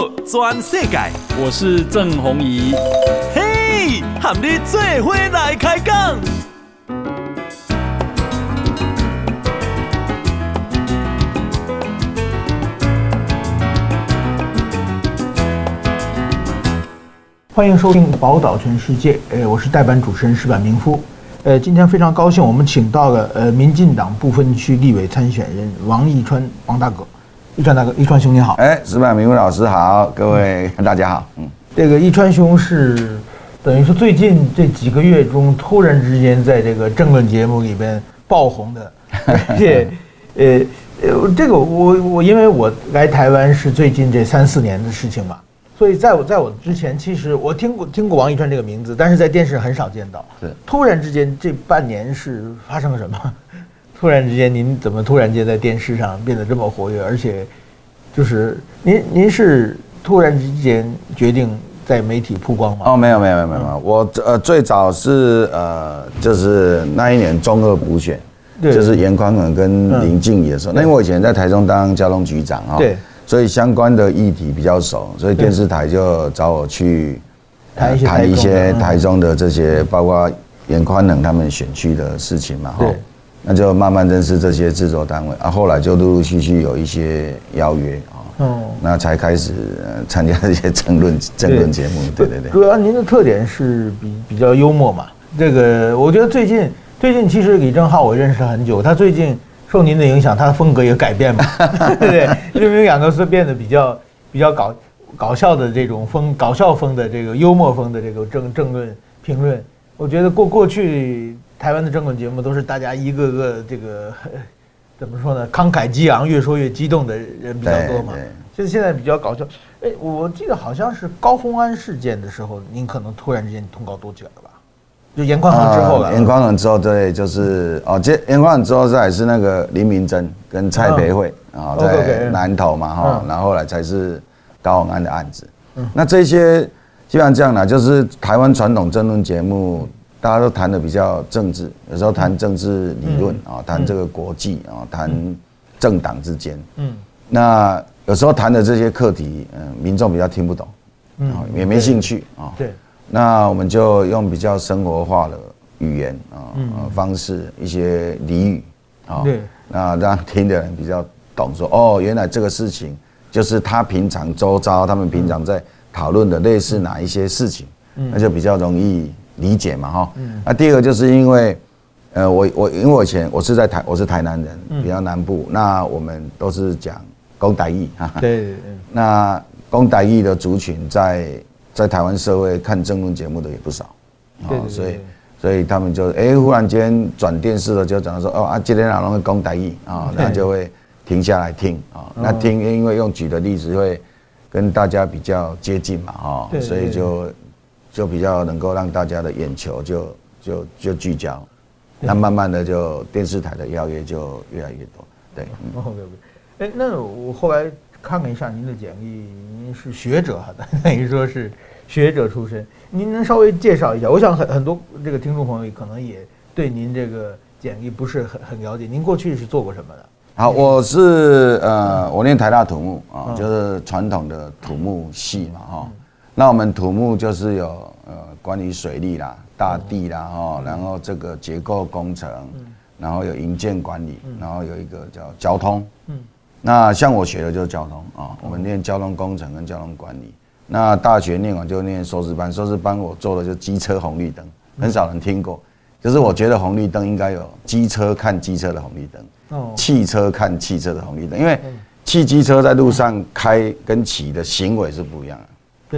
好，全世界，我是郑弘仪。嘿，和你做伙来开讲。欢迎收听《宝岛全世界》。呃，我是代班主持人石板明夫。呃，今天非常高兴，我们请到了呃，民进党不分区立委参选人王义川，王大哥。义川大哥，一川兄你好。哎，石板明夫老师好，各位大家好。嗯，这个一川兄是等于是最近这几个月中突然之间在这个政论节目里边爆红的，而且呃呃，这个我我因为我来台湾是最近这三四年的事情嘛。所以，在我在我之前，其实我听过听过王一川这个名字，但是在电视很少见到。对突然之间，这半年是发生了什么？突然之间，您怎么突然间在电视上变得这么活跃？而且，就是您您是突然之间决定在媒体曝光吗？哦，没有没有没有没有，嗯、我呃最早是呃就是那一年中二补选，就是严宽恒跟林静仪的时候。嗯、那因为我以前在台中当交通局长啊。对。所以相关的议题比较熟，所以电视台就找我去谈一些台中的这些，包括严宽恒他们选区的事情嘛，哈，那就慢慢认识这些制作单位，啊，后来就陆陆续续有一些邀约啊，哦，那才开始参加这些争论争论节目，对对对。主要您的特点是比比较幽默嘛，这个我觉得最近最近其实李正浩我认识很久，他最近。受您的影响，他的风格也改变嘛，对不对？因为两个是变得比较比较搞搞笑的这种风，搞笑风的这个幽默风的这个政政论评论。我觉得过过去台湾的政论节目都是大家一个个这个 怎么说呢？慷慨激昂，越说越激动的人比较多嘛。现在现在比较搞笑。哎，我记得好像是高虹安事件的时候，您可能突然之间通告多起来了吧？就严宽恒之后了，严宽恒之后，对，就是哦，这严宽恒之后再是那个林明珍跟蔡培慧啊，在南投嘛哈，然后后来才是高虹安的案子。那这些基本上这样呢，就是台湾传统政论节目，大家都谈的比较政治，有时候谈政治理论啊，谈这个国际啊，谈政党之间。嗯，那有时候谈的这些课题，嗯，民众比较听不懂，嗯，也没兴趣啊。对。那我们就用比较生活化的语言啊，方式一些俚语啊，对，那让听的人比较懂，说哦，原来这个事情就是他平常周遭他们平常在讨论的类似哪一些事情，那就比较容易理解嘛哈。那第二个就是因为，呃，我我因为我以前我是在台我是台南人，比较南部，那我们都是讲公台语哈。对，那公台语的族群在。在台湾社会看政论节目的也不少，啊，所以所以他们就哎、欸，忽然间转电视了，就讲到说哦啊，今天哪能会公台语啊，那就会停下来听啊，那听因为用举的例子会跟大家比较接近嘛，哈，所以就就比较能够让大家的眼球就就就聚焦，那慢慢的就电视台的邀约就越来越多，对，OK OK，哎，那我后来。看了一下您的简历，您是学者，等于说是学者出身。您能稍微介绍一下？我想很很多这个听众朋友可能也对您这个简历不是很很了解。您过去是做过什么的？好，我是呃，我念台大土木啊，就是传统的土木系嘛哈。那我们土木就是有呃，关于水利啦、大地啦哈，然后这个结构工程，然后有营建管理，然后有一个叫交通。那像我学的就是交通啊，我们念交通工程跟交通管理。那大学念完就念硕士班，硕士班我做的就机车红绿灯，很少人听过。就是我觉得红绿灯应该有机车看机车的红绿灯，汽车看汽车的红绿灯，因为汽机车在路上开跟骑的行为是不一样的。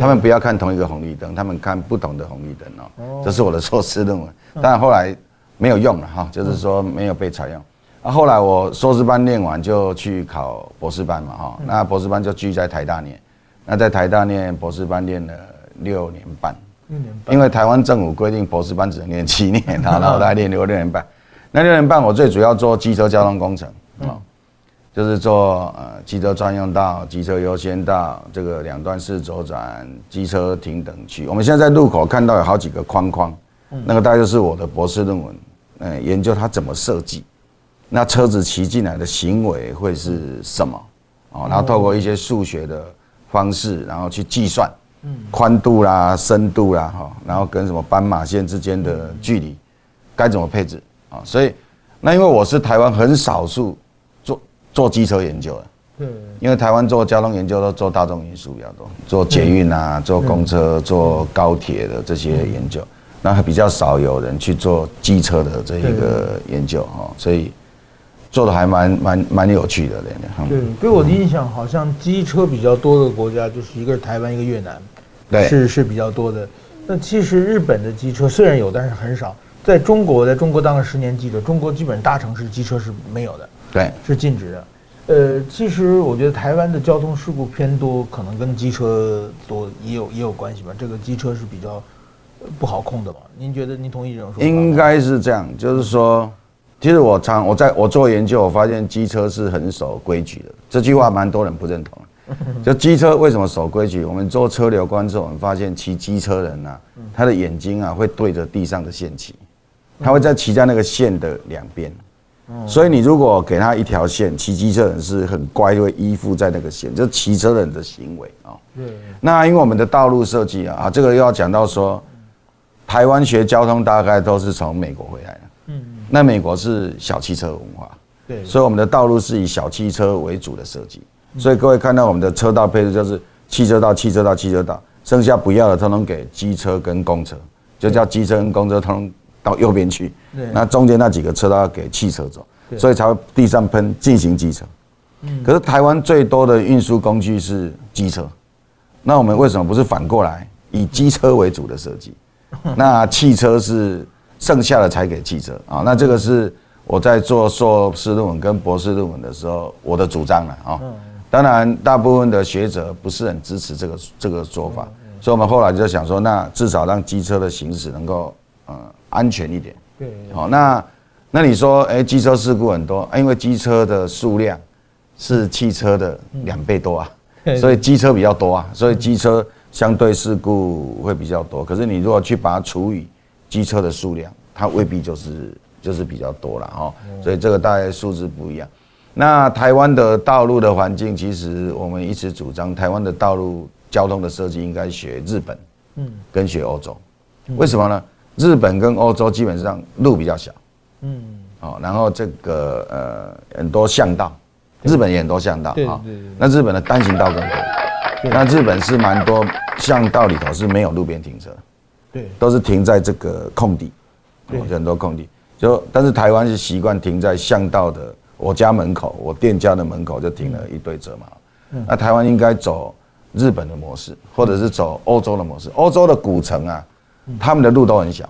他们不要看同一个红绿灯，他们看不同的红绿灯哦。这是我的硕士论文，但后来没有用了哈，就是说没有被采用。啊，后来我硕士班念完就去考博士班嘛，哈，那博士班就继续在台大念，那在台大念博士班念了六年半，六年半，因为台湾政府规定博士班只能念七年，然后我 大概念六六年半，那六年半我最主要做机车交通工程，啊，就是做呃机车专用道、机车优先道、这个两段式左转、机车停等区。我们现在在路口看到有好几个框框，那个大概就是我的博士论文，嗯，研究它怎么设计。那车子骑进来的行为会是什么？哦，然后透过一些数学的方式，然后去计算，宽度啦、深度啦，哈，然后跟什么斑马线之间的距离，该怎么配置啊？所以，那因为我是台湾很少数做做机车研究的，对，因为台湾做交通研究都做大众运输比较多，做捷运啊，做公车、做高铁的这些研究，那还比较少有人去做机车的这一个研究哈，所以。做的还蛮蛮蛮有趣的，对，给我的印象好像机车比较多的国家就是一个是台湾，一个越南，对，是是比较多的。那其实日本的机车虽然有，但是很少。在中国，在中国当了十年记者，中国基本大城市机车是没有的，对，是禁止的。呃，其实我觉得台湾的交通事故偏多，可能跟机车多也有也有关系吧。这个机车是比较不好控的吧？您觉得？您同意这种说法？应该是这样，就是说。其实我常我在我做研究，我发现机车是很守规矩的。这句话蛮多人不认同。就机车为什么守规矩？我们做车流观测，我们发现骑机车人啊，他的眼睛啊会对着地上的线骑，他会在骑在那个线的两边。所以你如果给他一条线，骑机车人是很乖，就会依附在那个线，就是骑车人的行为啊。那因为我们的道路设计啊，啊，这个又要讲到说，台湾学交通大概都是从美国回来的。嗯。那美国是小汽车文化，对，所以我们的道路是以小汽车为主的设计，所以各位看到我们的车道配置就是汽车道、汽车道、汽车道，剩下不要的，通通给机车跟公车，就叫机车跟公车通通到右边去，那中间那几个车道要给汽车走，所以才会地上喷进行机车。可是台湾最多的运输工具是机车，那我们为什么不是反过来以机车为主的设计？那汽车是？剩下的才给汽车啊，那这个是我在做硕士论文跟博士论文的时候我的主张了啊。当然，大部分的学者不是很支持这个这个说法，所以我们后来就想说，那至少让机车的行驶能够呃安全一点。对。好，那那你说，哎，机车事故很多，因为机车的数量是汽车的两倍多啊，所以机车比较多啊，所以机车相对事故会比较多。可是你如果去把它除以机车的数量，它未必就是就是比较多了哈，所以这个大概数字不一样。那台湾的道路的环境，其实我们一直主张，台湾的道路交通的设计应该学日本，嗯，跟学欧洲。为什么呢？日本跟欧洲基本上路比较小，嗯，哦，然后这个呃很多巷道，日本也很多巷道啊。那日本的单行道更多，那日本是蛮多巷道里头是没有路边停车。对，都是停在这个空地，对，很多空地。就但是台湾是习惯停在巷道的我家门口，我店家的门口就停了一堆车嘛。那台湾应该走日本的模式，或者是走欧洲的模式。欧洲的古城啊，他们的路都很小，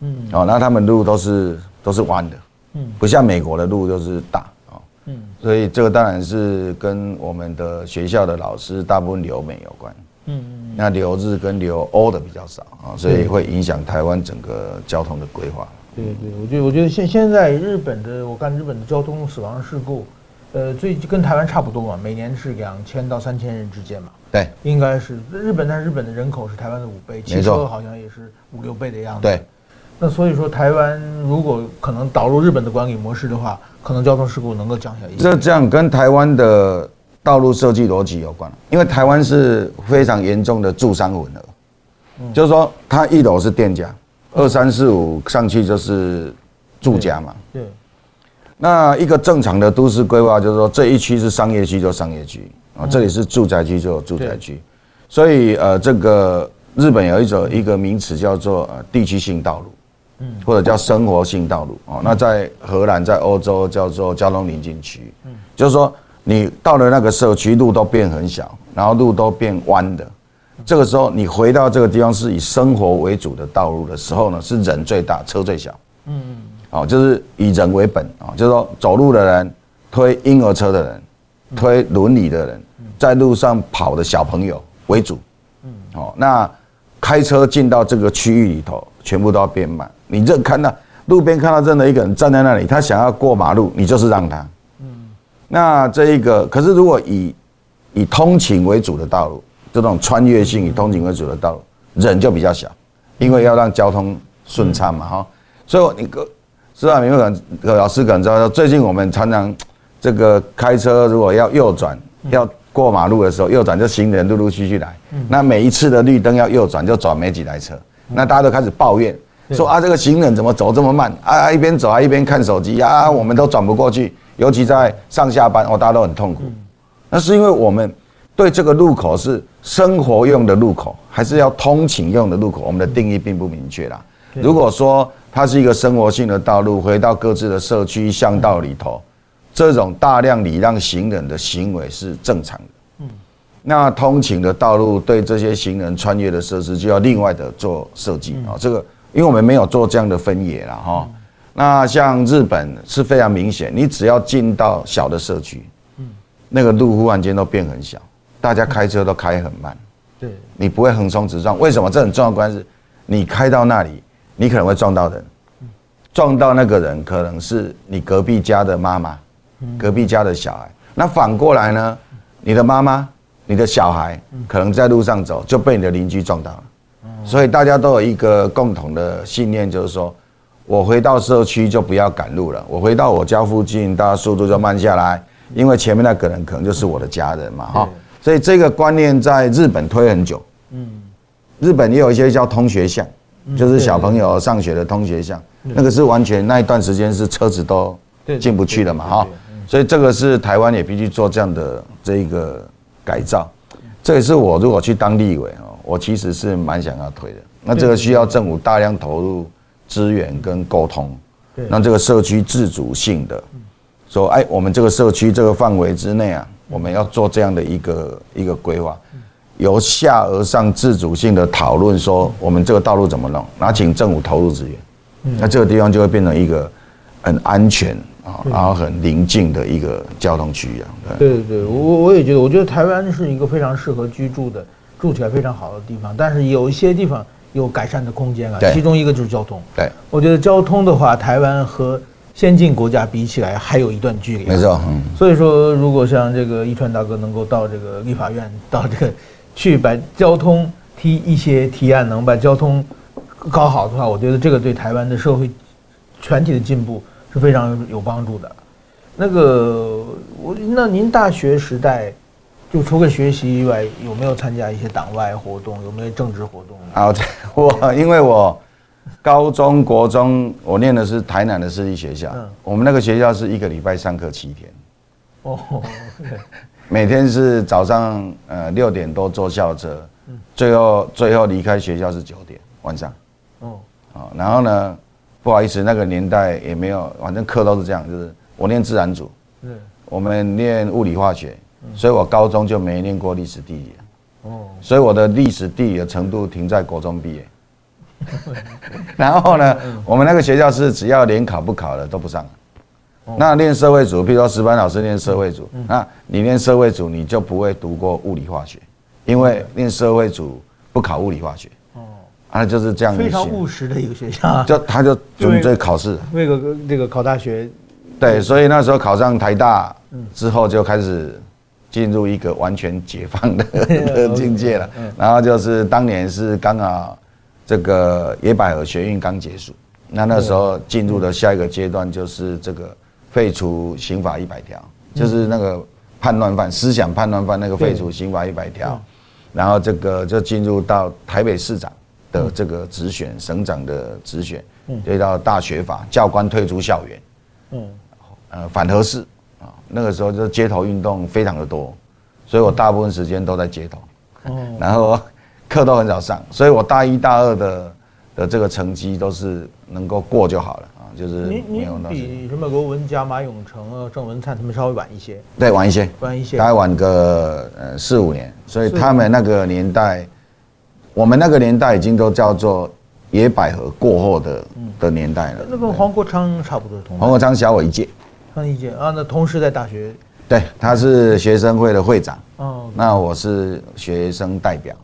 嗯，哦，那他们路都是都是弯的，嗯，不像美国的路都是大。啊，嗯，所以这个当然是跟我们的学校的老师大部分留美有关。嗯，那留日跟留欧的比较少。啊，所以会影响台湾整个交通的规划。对对，我觉得我觉得现现在日本的，我看日本的交通死亡事故，呃，最跟台湾差不多嘛，每年是两千到三千人之间嘛。对，应该是日本，但是日本的人口是台湾的五倍，汽车好像也是五六倍的样子。对，那所以说台湾如果可能导入日本的管理模式的话，可能交通事故能够降下一些。这这样跟台湾的。道路设计逻辑有关，因为台湾是非常严重的住商混合，就是说它一楼是店家，二三四五上去就是住家嘛。对。那一个正常的都市规划就是说，这一区是商业区就商业区啊，这里是住宅区就有住宅区，所以呃，这个日本有一种一个名词叫做呃地区性道路，嗯，或者叫生活性道路哦。那在荷兰在欧洲叫做交通临近区，嗯，就是说。你到了那个社区，路都变很小，然后路都变弯的。这个时候，你回到这个地方是以生活为主的道路的时候呢，是人最大，车最小。嗯嗯。哦，就是以人为本啊，就是说走路的人、推婴儿车的人、推轮椅的人，在路上跑的小朋友为主。嗯。哦，那开车进到这个区域里头，全部都要变慢。你这看到路边看到真的一个人站在那里，他想要过马路，你就是让他。那这一个，可是如果以以通勤为主的道路，这种穿越性以通勤为主的道路，人就比较小，因为要让交通顺畅嘛，哈。所以你个是吧？你们可能葛老师可能知道，最近我们常常这个开车如果要右转，要过马路的时候右转，就行人陆陆续续来。那每一次的绿灯要右转，就转没几台车。那大家都开始抱怨，说啊，这个行人怎么走这么慢啊？一边走还，一边看手机啊，我们都转不过去。尤其在上下班哦，大家都很痛苦。那是因为我们对这个路口是生活用的路口，还是要通勤用的路口？我们的定义并不明确啦。如果说它是一个生活性的道路，回到各自的社区巷道里头，这种大量礼让行人的行为是正常的。嗯，那通勤的道路对这些行人穿越的设施就要另外的做设计啊。这个因为我们没有做这样的分野了哈。那像日本是非常明显，你只要进到小的社区，嗯，那个路忽然间都变很小，大家开车都开很慢，对，你不会横冲直撞。为什么？这很重要的关系，你开到那里，你可能会撞到人，撞到那个人可能是你隔壁家的妈妈，隔壁家的小孩。那反过来呢？你的妈妈、你的小孩可能在路上走就被你的邻居撞到了，所以大家都有一个共同的信念，就是说。我回到社区就不要赶路了，我回到我家附近，大家速度就慢下来，因为前面那个人可能就是我的家人嘛，哈，所以这个观念在日本推很久，嗯，日本也有一些叫通学巷，就是小朋友上学的通学巷，那个是完全那一段时间是车子都进不去的嘛，哈，所以这个是台湾也必须做这样的这一个改造，这也是我如果去当立委哦，我其实是蛮想要推的，那这个需要政府大量投入。资源跟沟通，让这个社区自主性的说，哎，我们这个社区这个范围之内啊，我们要做这样的一个一个规划，由下而上自主性的讨论，说我们这个道路怎么弄，然后请政府投入资源，那这个地方就会变成一个很安全啊，然后很宁静的一个交通区一样。对对对，我我也觉得，我觉得台湾是一个非常适合居住的，住起来非常好的地方，但是有一些地方。有改善的空间啊，其中一个就是交通。对，我觉得交通的话，台湾和先进国家比起来还有一段距离。没错，嗯。所以说，如果像这个一川大哥能够到这个立法院，到这个去把交通提一些提案，能把交通搞好的话，我觉得这个对台湾的社会全体的进步是非常有帮助的。那个我，那您大学时代？就除了学习以外，有没有参加一些党外活动？有没有政治活动？啊，我因为我高中国中我念的是台南的私立学校，嗯，我们那个学校是一个礼拜上课七天，哦，每天是早上呃六点多坐校车，最后最后离开学校是九点晚上，哦，好，然后呢，不好意思，那个年代也没有，反正课都是这样，就是我念自然组，我们念物理化学。所以我高中就没念过历史地理，哦，所以我的历史地理的程度停在国中毕业，然后呢，我们那个学校是只要联考不考的都不上，那念社会组，譬如说石班老师念社会组，那你念社会组你就不会读过物理化学，因为念社会组不考物理化学，哦，啊就是这样，非常务实的一个学校，就他就准备考试，那个那个考大学，对，所以那时候考上台大之后就开始。进入一个完全解放的 的境界了，然后就是当年是刚好这个野百合学运刚结束，那那时候进入的下一个阶段就是这个废除刑法一百条，就是那个叛乱犯、思想叛乱犯那个废除刑法一百条，然后这个就进入到台北市长的这个直选、省长的直选，对到大学法，教官退出校园，嗯，呃反核四。那个时候就街头运动非常的多，所以我大部分时间都在街头，然后课都很少上，所以我大一大二的的这个成绩都是能够过就好了啊，就是没有那。比什么罗文嘉、马永成啊、郑文灿他们稍微晚一些。对，晚一些，晚一些，大概晚个呃四五年，所以他们那个年代，我们那个年代已经都叫做野百合过后的的年代了。那跟黄国昌差不多同。黄国昌小我一届。上一届啊，那同时在大学，对，他是学生会的会长，哦，那我是学生代表，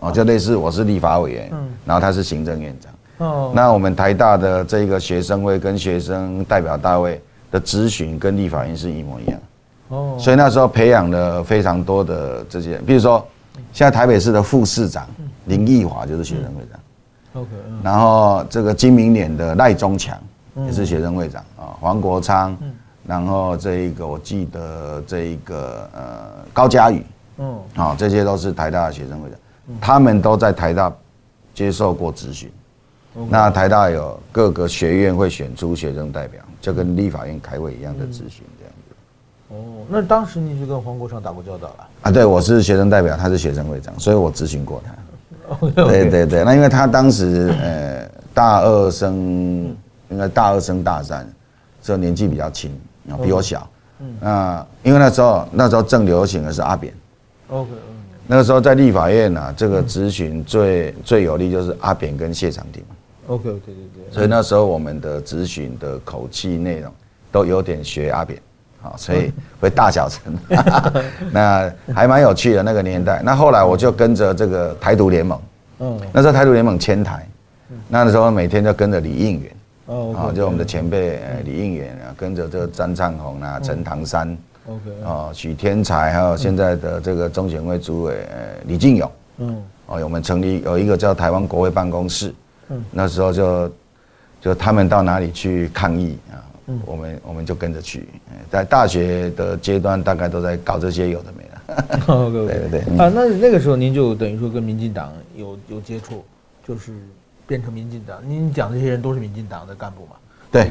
哦，就类似我是立法委员，嗯，然后他是行政院长，哦，那我们台大的这个学生会跟学生代表大会的咨询跟立法院是一模一样，哦，所以那时候培养了非常多的这些，比如说现在台北市的副市长林义华就是学生会长，OK，然后这个金明脸的赖中强也是学生会长啊，黄国昌。然后这一个我记得这一个呃高嘉宇嗯，啊，这些都是台大的学生会长，他们都在台大接受过咨询。那台大有各个学院会选出学生代表，就跟立法院开会一样的咨询这样子。哦，那当时你就跟黄国昌打过交道了？啊，对，我是学生代表，他是学生会长，所以我咨询过他。对对对，那因为他当时呃大二升，应该大二升大三，所以年纪比较轻啊，比我小。嗯。那因为那时候那时候正流行的是阿扁。OK。那个时候在立法院啊，这个咨询最最有利就是阿扁跟谢长廷。OK，对对对。所以那时候我们的咨询的口气内容都有点学阿扁，好，所以会大小城。那还蛮有趣的那个年代。那后来我就跟着这个台独联盟。嗯，那时候台独联盟迁台，那时候每天就跟着李应元，哦，啊，就我们的前辈李应元啊，跟着这个张灿宏啊、陈唐山，OK，啊，许天才，还有现在的这个中选会主委李进勇，嗯，哦，我们成立有一个叫台湾国会办公室，嗯，那时候就就他们到哪里去抗议啊，我们我们就跟着去，在大学的阶段大概都在搞这些有的没的。对对对啊，那那个时候您就等于说跟民进党有有接触，就是变成民进党。您讲这些人都是民进党的干部嘛？对。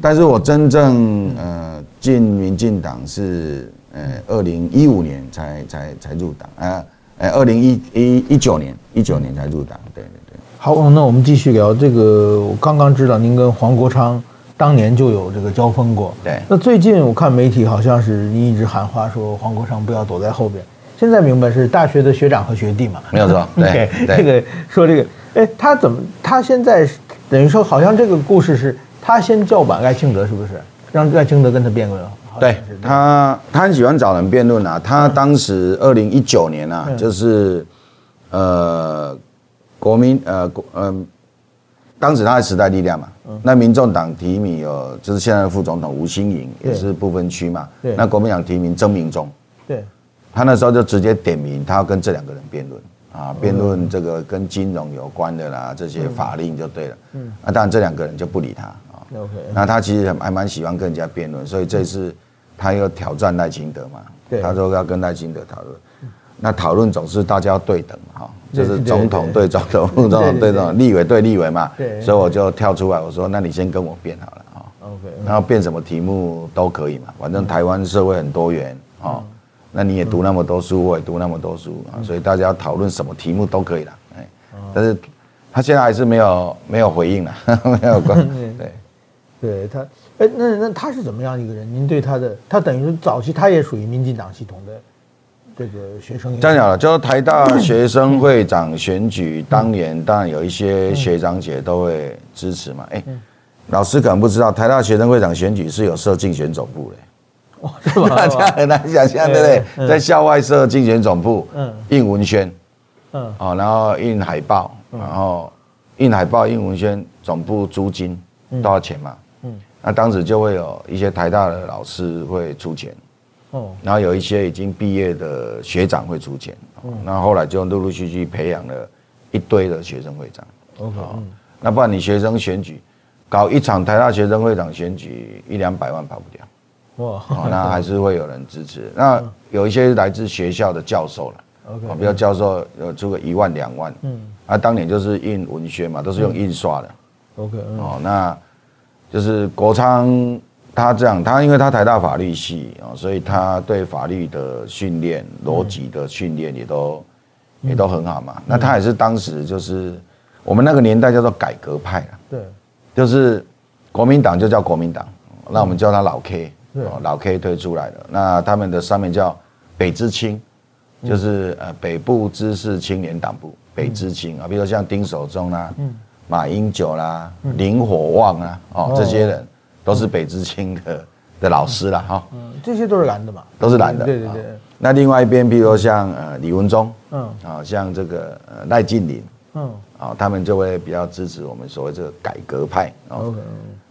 但是我真正呃进民进党是呃二零一五年才才才入党啊，呃二零一一一九年一九年才入党。对对对。好，那我们继续聊这个。我刚刚知道您跟黄国昌。当年就有这个交锋过，对。那最近我看媒体好像是你一直喊话说黄国昌不要躲在后边，现在明白是大学的学长和学弟嘛？没有错，对。这个说这个，哎，他怎么他现在等于说好像这个故事是他先叫板赖清德，是不是？让赖清德跟他辩论。对他，他很喜欢找人辩论啊。他当时二零一九年啊，就是呃国民呃国嗯。当时他是时代力量嘛，那民众党提名有就是现在的副总统吴欣盈，也是不分区嘛。那国民党提名曾铭宗，对，他那时候就直接点名，他要跟这两个人辩论啊，辩论这个跟金融有关的啦，这些法令就对了。嗯，那当然这两个人就不理他啊。OK，那他其实还蛮喜欢跟人家辩论，所以这次他又挑战赖清德嘛，他说要跟赖清德讨论。那讨论总是大家要对等哈。就是总统对总统，副总统对总统，立委对立委嘛，所以我就跳出来，我说：“那你先跟我辩好了啊。” OK，然后辩什么题目都可以嘛，反正台湾社会很多元哦。那你也读那么多书，我也读那么多书啊，所以大家要讨论什么题目都可以了。哎，但是他现在还是没有没有回应了，没有关。对，对他，哎，那那他是怎么样一个人？您对他的，他等于说早期他也属于民进党系统的。这个学生这样讲了，就是台大学生会长选举当年，当然有一些学长姐都会支持嘛。哎，老师可能不知道，台大学生会长选举是有设竞选总部的。哦？大家很难想象，对不对？在校外设竞选总部，嗯，印文宣，嗯，哦，然后印海报，然后印海报、印文宣，总部租金多少钱嘛？嗯，那当时就会有一些台大的老师会出钱。然后有一些已经毕业的学长会出钱，那后来就陆陆续续培养了一堆的学生会长。OK，那不然你学生选举搞一场台大学生会长选举一两百万跑不掉，哇，那 还是会有人支持。那有一些来自学校的教授了，OK，比如教授有出个一万两万，嗯，啊，当年就是印文宣嘛，都是用印刷的，OK，哦，那就是国昌。他这样，他因为他台大法律系啊，所以他对法律的训练、逻辑的训练也都也都很好嘛。那他也是当时就是我们那个年代叫做改革派啊，对，就是国民党就叫国民党，那我们叫他老 K，老 K 推出来的。那他们的上面叫北知青，就是呃北部知识青年党部北知青啊，比如说像丁守中啦、马英九啦、林火旺啊，哦。这些人。都是北知青的的老师了哈，嗯，这些都是蓝的嘛，都是蓝的，对对对。那另外一边，比如说像呃李文忠，嗯，啊像这个呃赖晋林，嗯，啊他们就会比较支持我们所谓这个改革派，OK。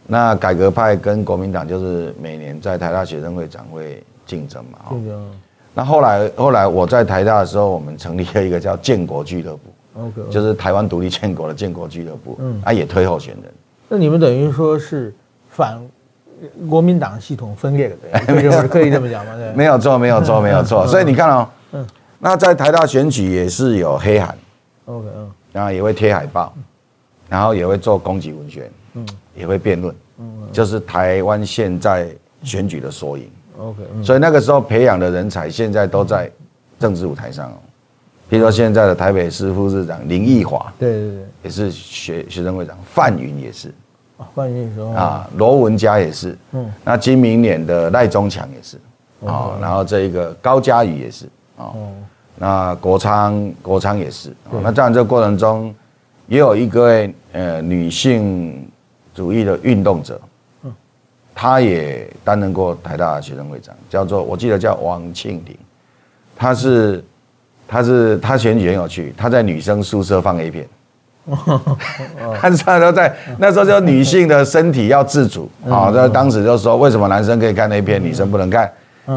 那改革派跟国民党就是每年在台大学生会长会竞争嘛，竞争。那后来后来我在台大的时候，我们成立了一个叫建国俱乐部，OK，就是台湾独立建国的建国俱乐部，嗯，啊也推候选人。那你们等于说是。反国民党系统分裂的，可以这么讲吗？对，没有错，没有错，没有错。所以你看哦，那在台大选举也是有黑函，OK，嗯，然后也会贴海报，然后也会做攻击文宣，嗯，也会辩论，嗯，就是台湾现在选举的缩影，OK，所以那个时候培养的人才现在都在政治舞台上哦，比如说现在的台北市副市长林奕华，对对对，也是学学生会长，范云也是，啊，罗文佳也是，嗯，那今明年的赖中强也是，哦，然后这一个高佳宇也是，哦。那国昌，国昌也是。那在这个过程中，也有一个呃女性主义的运动者，嗯，她也担任过台大学生会长，叫做我记得叫王庆玲，她是，她是她选举很有趣，她在女生宿舍放 A 片，她是都在那时候就女性的身体要自主，好，那当时就说为什么男生可以看 A 片，女生不能看？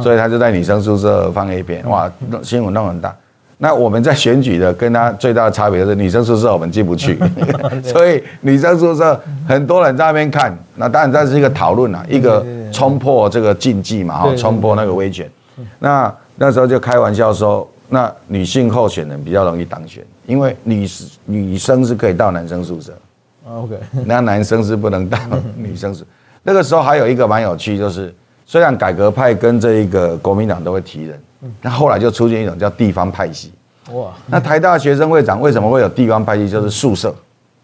所以他就在女生宿舍放 A 片，哇，新闻弄很大。那我们在选举的跟他最大的差别是女生宿舍我们进不去，所以女生宿舍很多人在那边看。那当然这是一个讨论啊，一个冲破这个禁忌嘛，哈，冲破那个威权。那那时候就开玩笑说，那女性候选人比较容易当选，因为女女生是可以到男生宿舍，OK，那男生是不能到 女生宿。那个时候还有一个蛮有趣，就是。虽然改革派跟这一个国民党都会提人，那后来就出现一种叫地方派系。哇，那台大学生会长为什么会有地方派系？就是宿舍，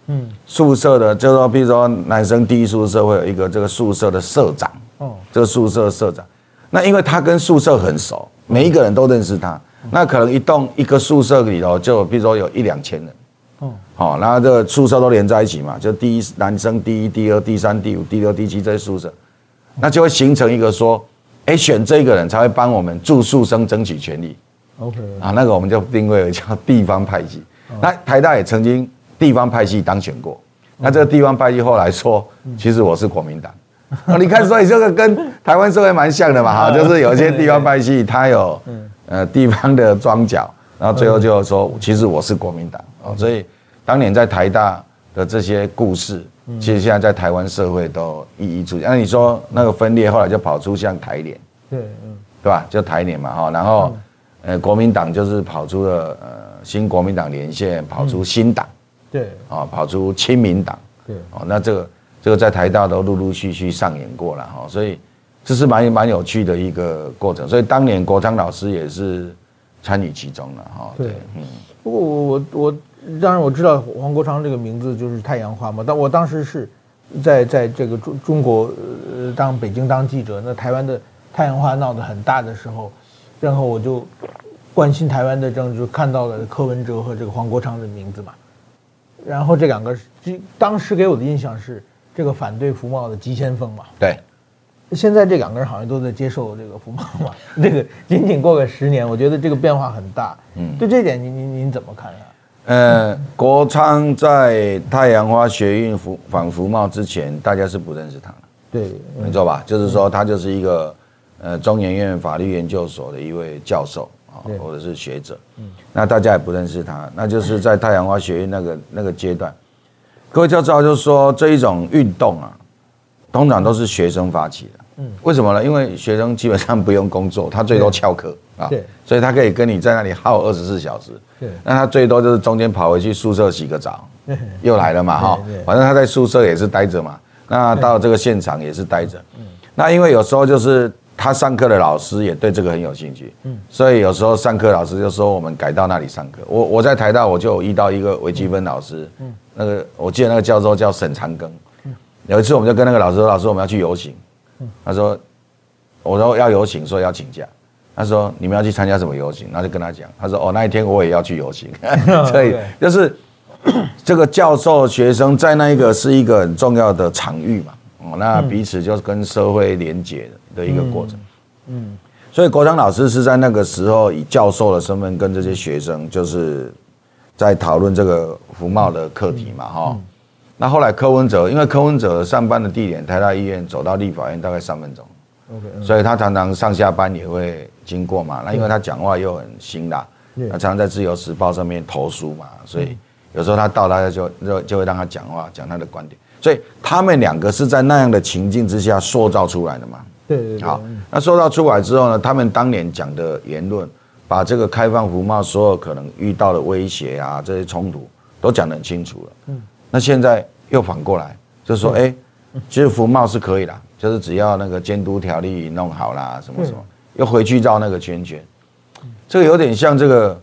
嗯，宿舍的，就是说，比如说男生第一宿舍会有一个这个宿舍的社长，哦，这个宿舍社长，那因为他跟宿舍很熟，每一个人都认识他，那可能一栋一个宿舍里头就比如说有一两千人，哦，好，然后这个宿舍都连在一起嘛，就第一男生第一、第二、第三、第五、第六、第七这些宿舍。那就会形成一个说，哎，选这个人才会帮我们住宿生争取权利。OK，啊，那个我们就定位为叫地方派系。那台大也曾经地方派系当选过。那这个地方派系后来说，其实我是国民党。你看，所以这个跟台湾社会蛮像的嘛，哈，就是有些地方派系他有呃地方的庄脚，然后最后就说，其实我是国民党。哦，所以当年在台大的这些故事。其实现在在台湾社会都一一出现。那你说那个分裂，后来就跑出像台联，对，嗯，对吧？就台联嘛，哈。然后，呃，国民党就是跑出了呃新国民党连线，跑出新党，对，啊，跑出亲民党，对，哦，那这个这个在台大都陆陆续续上演过了哈。所以这是蛮蛮有趣的一个过程。所以当年国昌老师也是参与其中了哈。对，嗯。不过我我我。当然我知道黄国昌这个名字就是太阳花嘛，但我当时是在在这个中中国呃当北京当记者，那台湾的太阳花闹得很大的时候，然后我就关心台湾的政治，看到了柯文哲和这个黄国昌的名字嘛，然后这两个当时给我的印象是这个反对服贸的急先锋嘛，对，现在这两个人好像都在接受这个服贸嘛，这个仅仅过个十年，我觉得这个变化很大，嗯，对这点您您您怎么看呀？呃，国昌在太阳花学运服反服贸之前，大家是不认识他的。对，没错吧？就是说，他就是一个呃中研院法律研究所的一位教授啊，或者是学者。嗯，那大家也不认识他，那就是在太阳花学运那个那个阶段，各位就知道，就是说这一种运动啊，通常都是学生发起的。嗯，为什么呢？因为学生基本上不用工作，他最多翘课啊，对，所以他可以跟你在那里耗二十四小时。对，那他最多就是中间跑回去宿舍洗个澡，又来了嘛哈。反正他在宿舍也是待着嘛，那到这个现场也是待着。嗯，那因为有时候就是他上课的老师也对这个很有兴趣，嗯，所以有时候上课老师就说我们改到那里上课。我我在台大我就遇到一个微积分老师，嗯，那个我记得那个教授叫沈长庚，嗯，有一次我们就跟那个老师说，老师我们要去游行。他说：“我说要游行，说要请假。他说你们要去参加什么游行？那就跟他讲。他说哦，那一天我也要去游行，所以 就是 这个教授学生在那一个是一个很重要的场域嘛。哦，那彼此就是跟社会连结的一个过程。嗯，所以国昌老师是在那个时候以教授的身份跟这些学生，就是在讨论这个服贸的课题嘛，哈。”那后来柯文哲，因为柯文哲上班的地点台大医院，走到立法院大概三分钟，OK，所以他常常上下班也会经过嘛。那因为他讲话又很辛辣，他常常在自由时报上面投书嘛，所以有时候他到大家就就就会让他讲话，讲他的观点。所以他们两个是在那样的情境之下塑造出来的嘛。对对对。好，那塑造出来之后呢，他们当年讲的言论，把这个开放服贸所有可能遇到的威胁啊，这些冲突都讲得很清楚了。嗯，那现在又反过来，就是说，哎，其实服贸是可以的，就是只要那个监督条例弄好啦，什么什么，又回去绕那个圈圈。这个有点像这个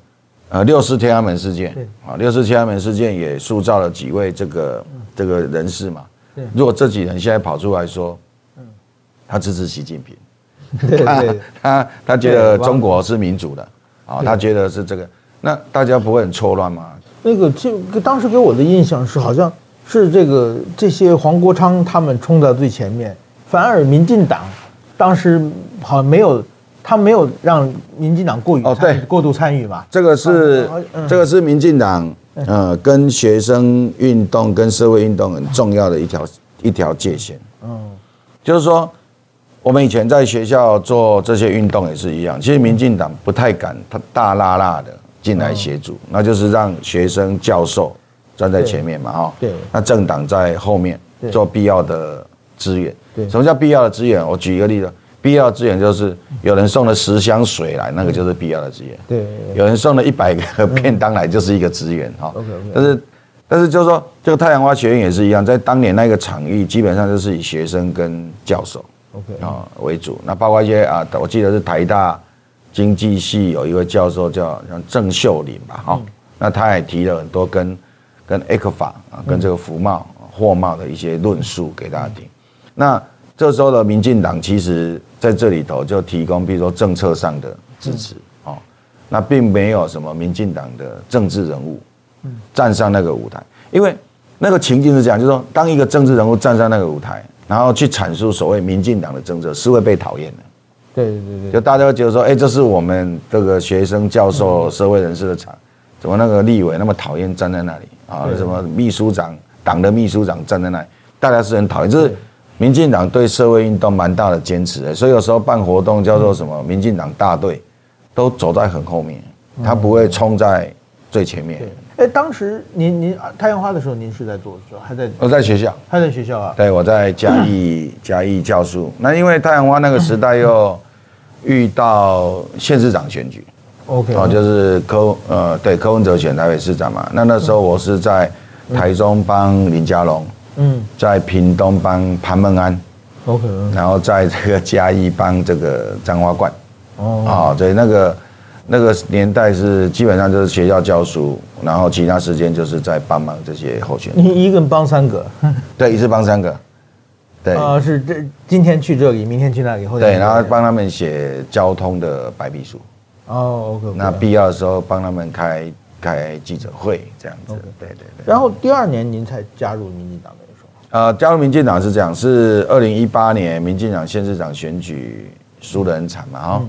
呃六四天安门事件啊，六四天安门事件也塑造了几位这个这个人士嘛。如果这几人现在跑出来说，他支持习近平。他他他觉得中国是民主的，啊，他觉得是这个，那大家不会很错乱吗？那个这个当时给我的印象是，好像是这个这些黄国昌他们冲在最前面，反而民进党当时好像没有，他没有让民进党过于哦对过度参与嘛。这个是这个是民进党呃跟学生运动跟社会运动很重要的一条一条界限。嗯，就是说。我们以前在学校做这些运动也是一样，其实民进党不太敢他大拉拉的进来协助，那就是让学生教授站在前面嘛，哈。对。那政党在后面做必要的支援。对。什么叫必要的支援？我举一个例子，必要的支援就是有人送了十箱水来，那个就是必要的支援。对。有人送了一百个便当来，就是一个支援哈。OK。但是，但是就是说，这个太阳花学院也是一样，在当年那个场域，基本上就是以学生跟教授。OK 啊为主，那包括一些啊，我记得是台大经济系有一位教授叫像郑秀林吧，哈，那他也提了很多跟跟 ECFA 啊，跟这个服贸货贸的一些论述给大家听。那这时候的民进党其实在这里头就提供，比如说政策上的支持，哦，那并没有什么民进党的政治人物站上那个舞台，因为那个情境是这样，就是说当一个政治人物站上那个舞台。然后去阐述所谓民进党的政策是会被讨厌的，对对对，就大家会觉得说，哎，这是我们这个学生、教授、社会人士的场，怎么那个立委那么讨厌站在那里啊？什么秘书长、党的秘书长站在那里，大家是很讨厌。这是民进党对社会运动蛮大的坚持，所以有时候办活动叫做什么民进党大队，都走在很后面，他不会冲在最前面。哎，当时您您太阳花的时候，您是在做的时候还在？我在学校，还在学校啊？对，我在嘉义 嘉义教书。那因为太阳花那个时代又遇到县市长选举，OK，哦，就是柯呃对柯文哲选台北市长嘛。那那时候我是在台中帮林佳龙，嗯，在屏东帮潘孟安，OK，然后在这个嘉义帮这个张花冠，哦，啊，对那个。那个年代是基本上就是学校教书，然后其他时间就是在帮忙这些候选人。你一个人帮三个？对，一次帮三个。对啊，是这今天去这里，明天去那里，后对，然后帮他们写交通的白皮书。哦，OK。那必要的时候帮他们开开记者会这样子。对对对。然后第二年您才加入民进党的时候？呃，加入民进党是这样，是二零一八年民进党县市长选举输得很惨嘛，哈。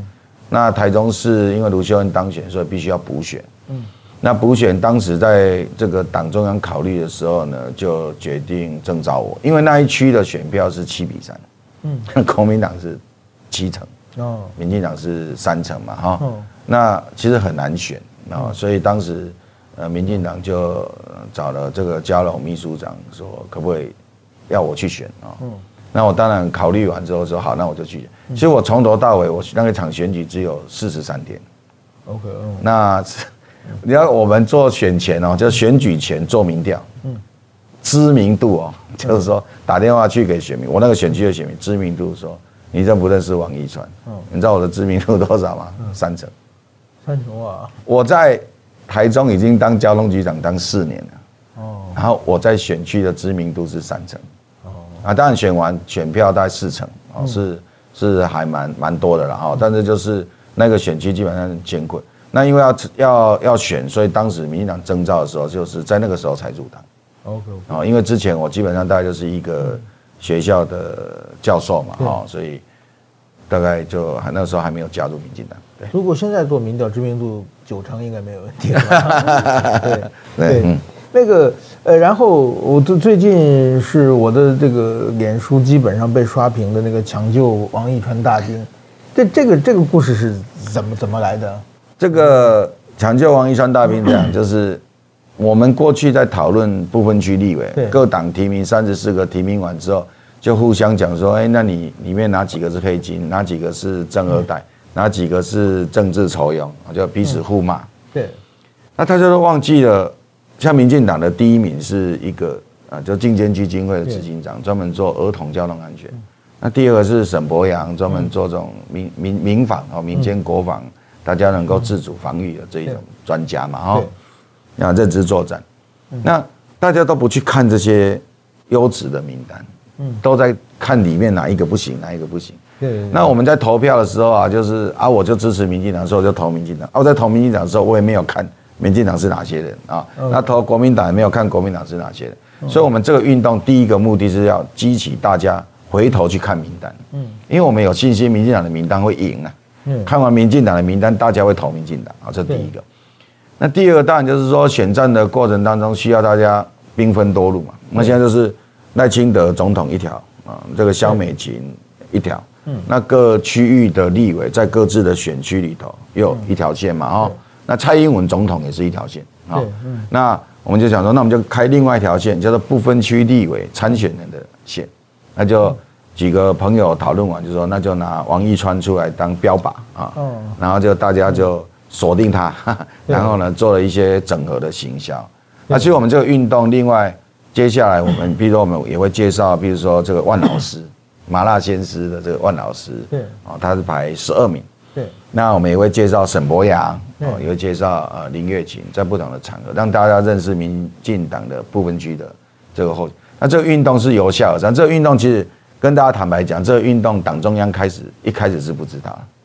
那台中市因为卢秀恩当选，所以必须要补选。嗯，那补选当时在这个党中央考虑的时候呢，就决定征召我，因为那一区的选票是七比三。嗯，国民党是七成，哦，民进党是三成嘛，哈。哦，那其实很难选啊，所以当时呃，民进党就找了这个佳龙秘书长说，可不可以要我去选啊？嗯。那我当然考虑完之后说好，那我就去。其实我从头到尾，我那个场选举只有四十三天。OK，那你要我们做选前哦，就选举前做民调，嗯，知名度哦，就是说打电话去给选民，我那个选区的选民知名度说，你认不认识王一川？嗯，你知道我的知名度多少吗？三成。三成啊！我在台中已经当交通局长当四年了。哦。然后我在选区的知名度是三成。啊，当然选完选票大概四成，哦，是是还蛮蛮多的了哈，但是就是那个选区基本上很艰困。那因为要要要选，所以当时民进党征召的时候，就是在那个时候才入党。OK，哦，因为之前我基本上大概就是一个学校的教授嘛，哈，所以大概就还那时候还没有加入民进党。对，如果现在做民调，知名度九成应该没有问题。对对，嗯。那个呃，然后我最最近是我的这个脸书基本上被刷屏的那个抢救王一川大兵，这这个这个故事是怎么怎么来的？这个抢救王一川大兵这样，就是我们过去在讨论不分区立委，各党提名三十四个提名完之后，就互相讲说，哎，那你里面哪几个是黑金，哪几个是正二代？哪几个是政治酬庸，就彼此互骂。对，那大家都忘记了，像民进党的第一名是一个啊，就进监基金会的执行长，专门做儿童交通安全。那第二个是沈伯洋，专门做这种民民民防哦民间国防，大家能够自主防御的这一种专家嘛，哈，要认知作战。那大家都不去看这些优质的名单，都在看里面哪一个不行，哪一个不行。那我们在投票的时候啊，就是啊，我就支持民进党，所以我就投民进党。啊，我在投民进党的时候，我也没有看民进党是哪些人啊。那投国民党也没有看国民党是哪些人。所以，我们这个运动第一个目的是要激起大家。回头去看名单，嗯，因为我们有信心，民进党的名单会赢啊。嗯，看完民进党的名单，大家会投民进党啊，这第一个。那第二个当然就是说，选战的过程当中需要大家兵分多路嘛。那现在就是赖清德总统一条啊，这个萧美琴一条，嗯，那各区域的立委在各自的选区里头又一条线嘛，哦，那蔡英文总统也是一条线啊。那我们就想说，那我们就开另外一条线，叫做不分区立委参选人的线。那就几个朋友讨论完，就说那就拿王一川出来当标靶啊，然后就大家就锁定他，然后呢做了一些整合的行销。那其实我们这个运动，另外接下来我们，比如说我们也会介绍，比如说这个万老师，麻辣鲜师的这个万老师，对，哦，他是排十二名，对。那我们也会介绍沈博洋，哦，也会介绍呃林月琴，在不同的场合让大家认识民进党的不分区的这个候选。那这个运动是由下而上，这个运动其实跟大家坦白讲，这个运动党中央开始一开始是不知道，哦，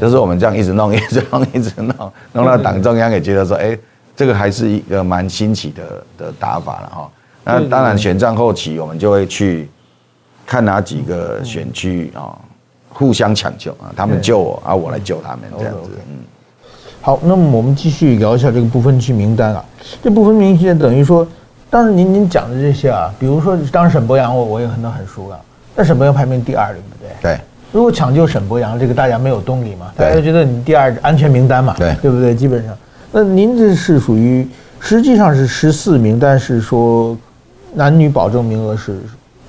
就是我们这样一直弄，一直弄，一直弄，弄到党中央也觉得说，哎，这个还是一个蛮新奇的的打法了哈。那当然选战后期，我们就会去看哪几个选区啊，互相抢救啊，他们救我啊，我来救他们这样子。嗯，好，那么我们继续聊一下这个不分区名单啊，这不分区名单等于说。当时您您讲的这些啊，比如说当时沈博阳，我我也很多很熟了。但沈博阳排名第二，对不对？对。如果抢救沈博阳，这个大家没有动力嘛？大家觉得你第二安全名单嘛？对，对不对？基本上，那您这是属于实际上是十四名，但是说男女保证名额是。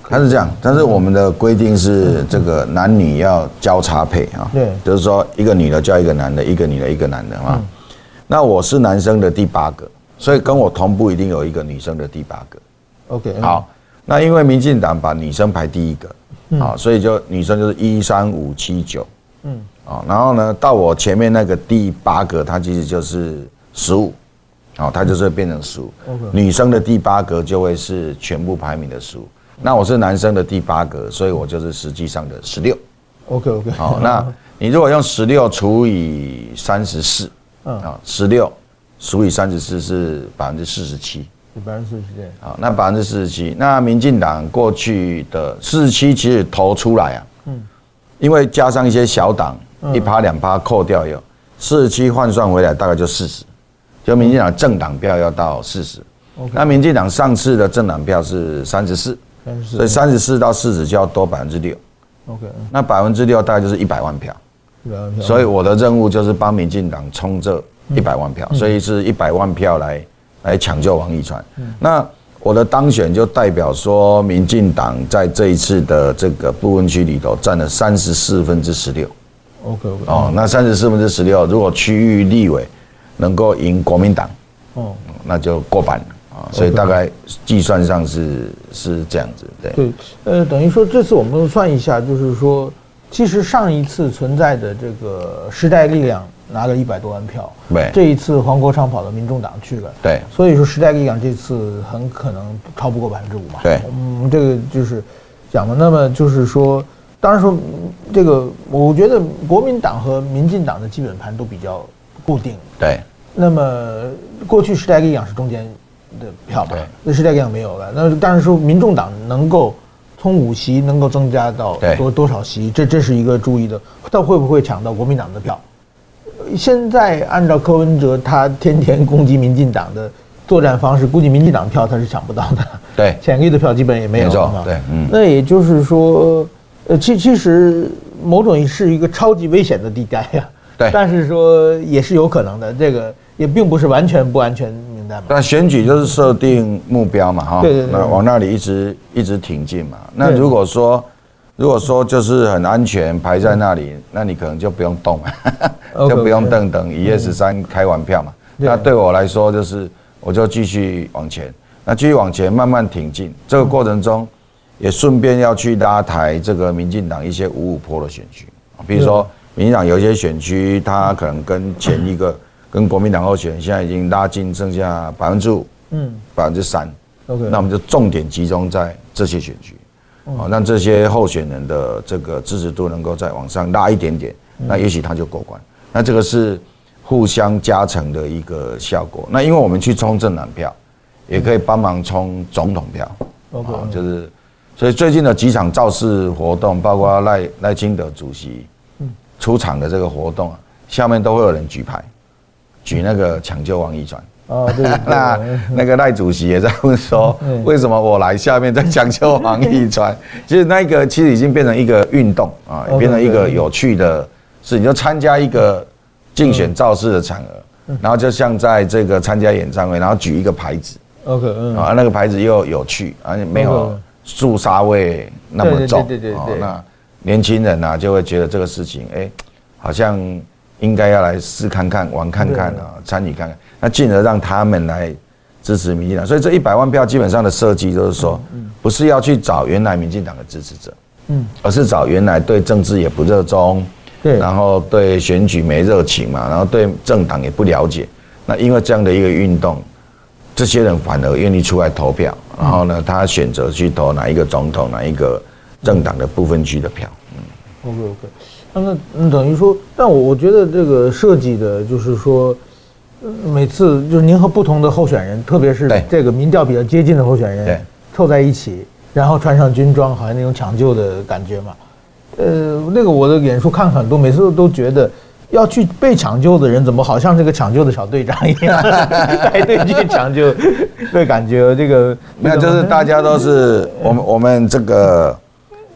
他是这样，但是我们的规定是这个男女要交叉配啊。对。就是说一个女的叫一个男的，一个女的一个男的嘛。那我是男生的第八个。所以跟我同步一定有一个女生的第八个，OK，好，那因为民进党把女生排第一个，好，所以就女生就是一三五七九，嗯，啊，然后呢，到我前面那个第八个，它其实就是十五，好，它就是变成十五，女生的第八格就会是全部排名的十五，那我是男生的第八格，所以我就是实际上的十六，OK OK，好，那你如果用十六除以三十四，嗯，啊，十六。除以三十四是百分之四十七，百分之四十七。好，那百分之四十七，那民进党过去的四十七其实投出来啊，嗯，因为加上一些小党一趴两趴扣掉以后，四十七换算回来大概就四十，就民进党政党票要到四十。那民进党上次的政党票是三十四，所以三十四到四十就要多百分之六。OK，那百分之六大概就是一百万票，一百万票。所以我的任务就是帮民进党冲这。一百万票，所以是一百万票来来抢救王一川。那我的当选就代表说，民进党在这一次的这个不分区里头占了三十四分之十六。OK OK。哦，那三十四分之十六，如果区域立委能够赢国民党，哦，那就过半了啊。所以大概计算上是是这样子，对。对，呃，等于说这次我们算一下，就是说，其实上一次存在的这个时代力量。拿了一百多万票，对，这一次黄国昌跑到民众党去了，对，所以说时代力量这次很可能超不过百分之五嘛，对，嗯，这个就是讲的。那么就是说，当然说这个，我觉得国民党和民进党的基本盘都比较固定，对。那么过去时代力量是中间的票嘛，那时代力量没有了。那但是说民众党能够从五席能够增加到多多少席，这这是一个注意的，他会不会抢到国民党的票？现在按照柯文哲他天天攻击民进党的作战方式，估计民进党票他是抢不到的。对，浅绿的票基本也没有。没错，对，嗯。那也就是说，呃，其其实某种是一个超级危险的地带呀。对。但是说也是有可能的，这个也并不是完全不安全名单嘛。但选举就是设定目标嘛，哈。对对对。那往那里一直一直挺进嘛。那如果说如果说就是很安全排在那里，那你可能就不用动了，就不用等等一月十三开完票嘛。那对我来说就是，我就继续往前，那继续往前慢慢挺进。这个过程中，也顺便要去拉抬这个民进党一些五五坡的选区，比如说民进党有一些选区，它可能跟前一个跟国民党候选人现在已经拉近，剩下百分之五，嗯，百分之三。那我们就重点集中在这些选区。哦，让这些候选人的这个支持度能够再往上拉一点点，那也许他就过关。那这个是互相加成的一个效果。那因为我们去冲政党票，也可以帮忙冲总统票。OK，就是，所以最近的几场造势活动，包括赖赖清德主席出场的这个活动啊，下面都会有人举牌，举那个抢救王一川。哦，对，那那个赖主席也在问说，为什么我来下面在抢救王一川？其实那个其实已经变成一个运动啊，变成一个有趣的事，你就参加一个竞选造势的场合，然后就像在这个参加演唱会，然后举一个牌子，OK，啊，那个牌子又有趣，而且没有肃杀味那么重，对对对对，那年轻人呢就会觉得这个事情，哎，好像应该要来试看看，玩看看啊，参与看看。那进而让他们来支持民进党，所以这一百万票基本上的设计就是说，不是要去找原来民进党的支持者，嗯，而是找原来对政治也不热衷，对，然后对选举没热情嘛，然后对政党也不了解。那因为这样的一个运动，这些人反而愿意出来投票，然后呢，他选择去投哪一个总统、哪一个政党的部分区的票。嗯，OK OK，那那嗯，等于说，但我我觉得这个设计的就是说。每次就是您和不同的候选人，特别是这个民调比较接近的候选人，凑在一起，然后穿上军装，好像那种抢救的感觉嘛。呃，那个我的演出看很多，每次都觉得要去被抢救的人，怎么好像这个抢救的小队长一样，带队去抢救的感觉。这个没有，就是大家都是我们我们这个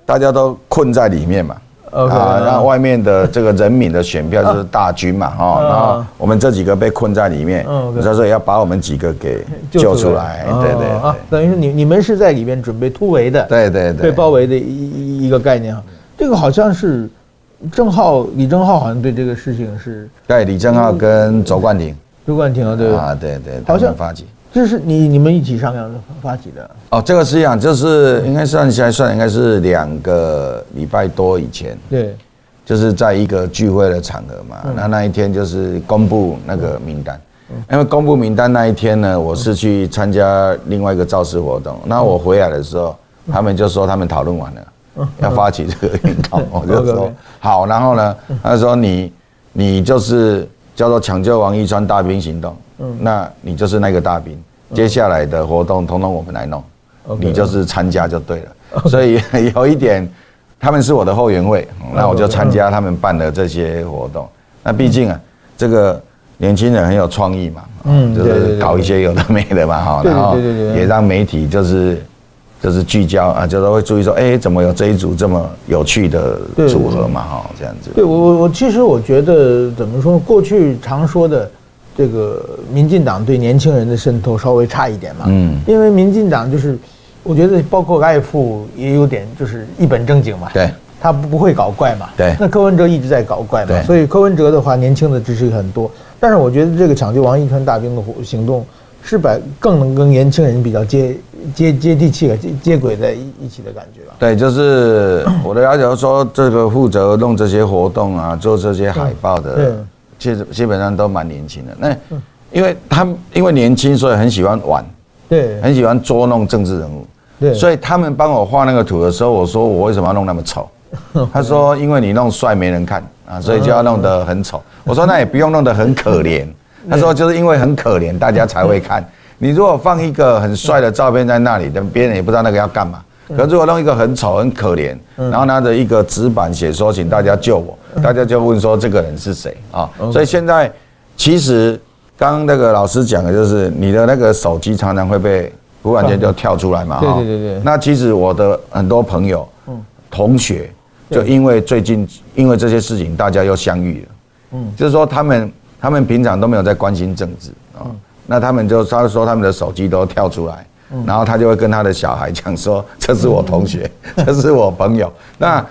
大家都困在里面嘛。啊，然后外面的这个人民的选票就是大军嘛，哈、啊，然后我们这几个被困在里面，所以说要把我们几个给救出来，对对，啊，等于是你你们是在里面准备突围的，对对对，被包围的一一个概念哈，这个好像是郑浩李正浩好像对这个事情是，对李正浩跟周冠廷，周冠廷啊，对。啊，对对，好像发起。这是你你们一起商量发起的。哦，这个是这样，就是应该算起来算应该是两个礼拜多以前，对，就是在一个聚会的场合嘛，那那一天就是公布那个名单，因为公布名单那一天呢，我是去参加另外一个造势活动，那我回来的时候，他们就说他们讨论完了，要发起这个运动，我就 说好，然后呢，他说你你就是叫做抢救王一川大兵行动。嗯，那你就是那个大兵，接下来的活动统统我们来弄，你就是参加就对了。所以 有一点，他们是我的后援会，那我就参加他们办的这些活动。那毕竟啊，这个年轻人很有创意嘛，嗯，就是搞一些有的没的嘛，哈，然后也让媒体就是就是聚焦啊，就是会注意说，哎，怎么有这一组这么有趣的组合嘛，哈，这样子。对我我我其实我觉得怎么说，过去常说的。这个民进党对年轻人的渗透稍微差一点嘛，嗯，因为民进党就是，我觉得包括赖副也有点就是一本正经嘛，对，他不不会搞怪嘛，对，那柯文哲一直在搞怪嘛，所以柯文哲的话年轻的支持很多，但是我觉得这个抢救王一川大兵的行动是把更能跟年轻人比较接接接地气的接接轨在一一起的感觉吧。对，就是我的要求说，这个负责弄这些活动啊，做这些海报的。其实基本上都蛮年轻的，那因为他们因为年轻，所以很喜欢玩，对，很喜欢捉弄政治人物，对，所以他们帮我画那个图的时候，我说我为什么要弄那么丑？他说因为你弄帅没人看啊，所以就要弄得很丑。我说那也不用弄得很可怜，他说就是因为很可怜，大家才会看。你如果放一个很帅的照片在那里，等别人也不知道那个要干嘛。可是如果弄一个很丑、很可怜，然后拿着一个纸板写说请大家救我。大家就问说这个人是谁啊？所以现在其实刚刚那个老师讲的就是你的那个手机常常会被忽然间就跳出来嘛。对对对对。那其实我的很多朋友、同学，就因为最近因为这些事情，大家又相遇了。嗯。就是说他们他们平常都没有在关心政治啊，那他们就他说他们的手机都跳出来，然后他就会跟他的小孩讲说：“ 这是我同学，这是我朋友。”那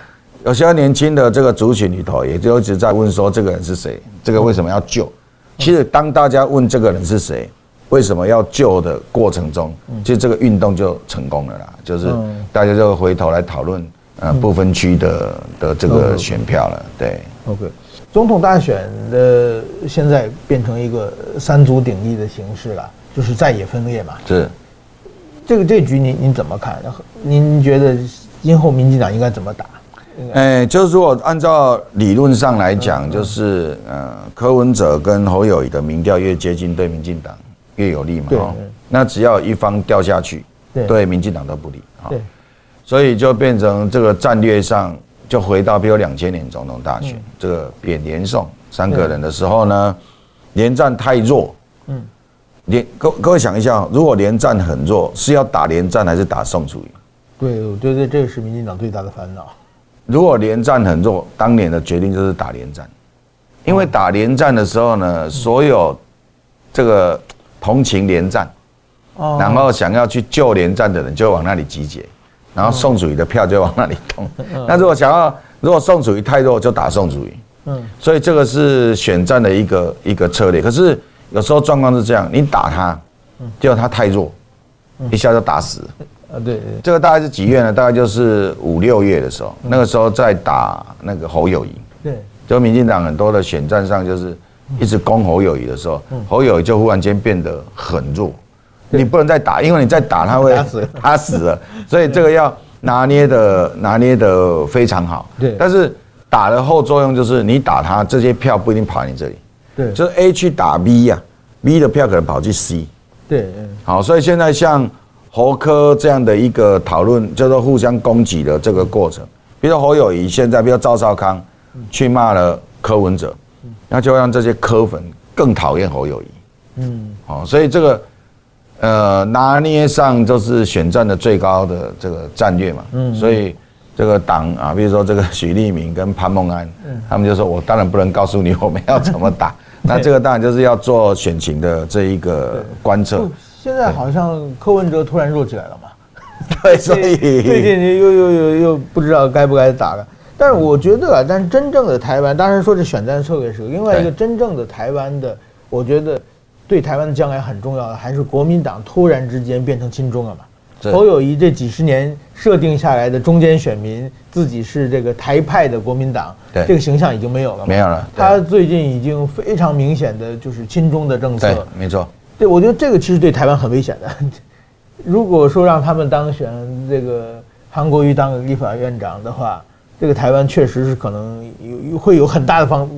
有些年轻的这个族群里头，也就一直在问说：“这个人是谁？这个为什么要救？”其实当大家问这个人是谁，为什么要救的过程中，其实这个运动就成功了啦。就是大家就回头来讨论呃不分区的的这个选票了。对，OK。总统大选的现在变成一个三足鼎立的形式了，就是在野分裂嘛。是。这个这局您您怎么看？您觉得今后民进党应该怎么打？哎，就是如果按照理论上来讲，就是呃，柯文哲跟侯友宜的民调越接近，对民进党越有利嘛。对。那只要一方掉下去，对民进党都不利啊。对。所以就变成这个战略上。就回到比如两千年总统大选，这个扁连宋三个人的时候呢，连战太弱，嗯，连各各位想一下，如果连战很弱，是要打连战还是打宋楚瑜？对，我觉得这个是民进党最大的烦恼。如果连战很弱，当年的决定就是打连战，因为打连战的时候呢，所有这个同情连战，然后想要去救连战的人就往那里集结。然后宋楚瑜的票就往那里动。那如果想要，如果宋楚瑜太弱，就打宋楚瑜。嗯，所以这个是选战的一个一个策略。可是有时候状况是这样，你打他，结果他太弱，一下就打死。啊，对。这个大概是几月呢？大概就是五六月的时候，那个时候在打那个侯友宜。对。就民进党很多的选战上就是一直攻侯友宜的时候，侯友宜就忽然间变得很弱。你不能再打，因为你再打他会 他 死了，所以这个要拿捏的拿捏的非常好。对，但是打的后作用就是你打他这些票不一定跑你这里，对，就是 A 去打 B 呀，B 的票可能跑去 C。对，好，所以现在像侯科这样的一个讨论，叫做互相攻击的这个过程，比如说侯友谊现在，比如赵少康去骂了柯文哲，那就让这些柯粉更讨厌侯友谊。嗯，好，所以这个。呃，拿捏上就是选战的最高的这个战略嘛，嗯，所以这个党啊，比如说这个许立明跟潘孟安，嗯，他们就说，我当然不能告诉你我们要怎么打，那这个当然就是要做选情的这一个观测。现在好像柯文哲突然弱起来了嘛，对，所以最近又又又又不知道该不该打了。但是我觉得啊，但是真正的台湾，当然说这选战策略是另外一个真正的台湾的，我觉得。对台湾的将来很重要的，还是国民党突然之间变成亲中了嘛？侯友谊这几十年设定下来的中间选民，自己是这个台派的国民党，对这个形象已经没有了。没有了。他最近已经非常明显的就是亲中的政策。对，没错。对，我觉得这个其实对台湾很危险的。如果说让他们当选这个韩国瑜当立法院长的话，这个台湾确实是可能有会有很大的方。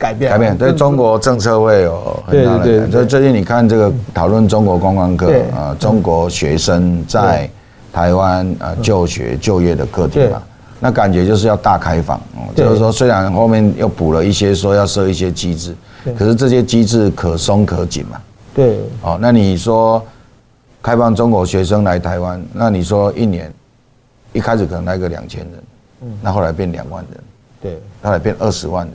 改变，改变对中国政策会有很大的改变。所以最近你看这个讨论中国观光客啊，中国学生在台湾啊就学就业的课题嘛，那感觉就是要大开放。就是说，虽然后面又补了一些说要设一些机制，可是这些机制可松可紧嘛。对。哦，那你说开放中国学生来台湾，那你说一年一开始可能来个两千人，嗯。那后来变两万人。对，后来变二十万人，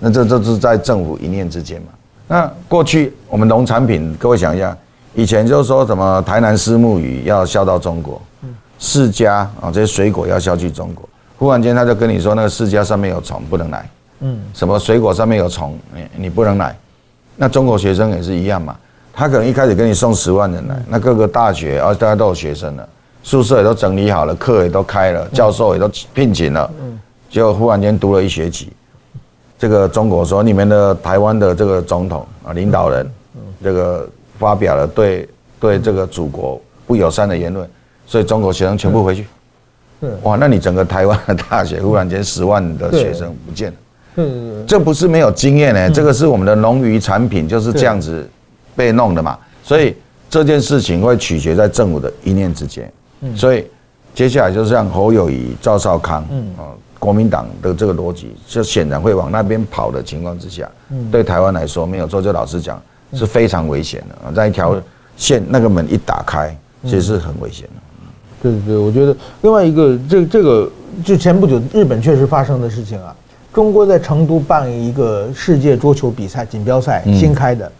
那这这是在政府一念之间嘛？那过去我们农产品，各位想一下，以前就是说什么台南虱目鱼要销到中国，释迦啊这些水果要销去中国，忽然间他就跟你说那个释迦上面有虫不能来，嗯，什么水果上面有虫，你你不能来，那中国学生也是一样嘛，他可能一开始给你送十万人来，那各个大学啊大家都有学生了，宿舍也都整理好了，课也都开了，教授也都聘请了，嗯。就忽然间读了一学期，这个中国说你们的台湾的这个总统啊领导人，这个发表了对对这个祖国不友善的言论，所以中国学生全部回去。哇，那你整个台湾的大学忽然间十万的学生不见了。嗯，这不是没有经验呢，这个是我们的农渔产品就是这样子被弄的嘛。所以这件事情会取决在政府的一念之间。所以接下来就是让侯友宜、赵少康，嗯啊。国民党的这个逻辑，就显然会往那边跑的情况之下，对台湾来说没有做，就老实讲是非常危险的啊！在一条线那个门一打开，其实是很危险的。对对对，我觉得另外一个这这个就前不久日本确实发生的事情啊，中国在成都办一个世界桌球比赛锦标赛新开的，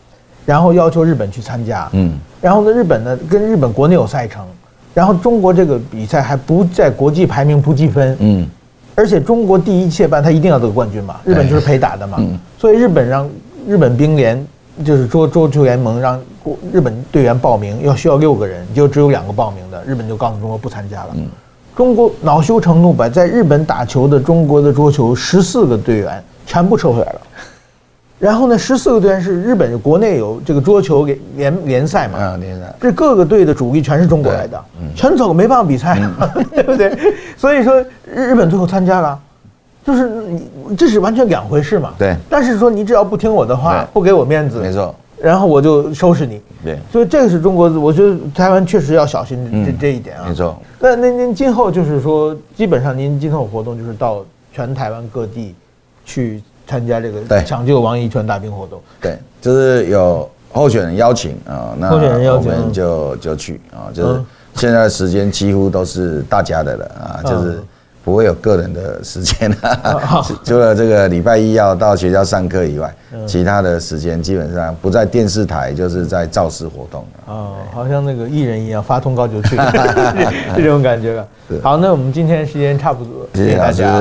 然后要求日本去参加，嗯，然后呢，日本呢跟日本国内有赛程，然后中国这个比赛还不在国际排名不计分，嗯，而且中国第一切办，他一定要得冠军嘛，日本就是陪打的嘛，嗯，所以日本让日本冰联就是桌桌球联盟让日本队员报名，要需要六个人，就只有两个报名的，日本就告诉中国不参加了，嗯，中国恼羞成怒，把在日本打球的中国的桌球十四个队员全部撤回来了。然后呢，十四个队员是日本国内有这个桌球联联联赛嘛？啊，联赛。这各个队的主力全是中国来的，嗯、全走没办法比赛，嗯、对不对？所以说日本最后参加了，就是你这是完全两回事嘛。对。但是说你只要不听我的话，不给我面子，没错。然后我就收拾你。对。所以这个是中国，我觉得台湾确实要小心这、嗯、这一点啊。没错。那那您今后就是说，基本上您今后活动就是到全台湾各地去。参加这个抢救王一泉大兵活动，对，就是有候选人邀请啊，那候选人邀请就就去啊，就是现在的时间几乎都是大家的了啊，就是不会有个人的时间啊，除了这个礼拜一要到学校上课以外，其他的时间基本上不在电视台，就是在造势活动哦，好像那个艺人一样，发通告就去，这种感觉了。好，那我们今天时间差不多，谢谢大家。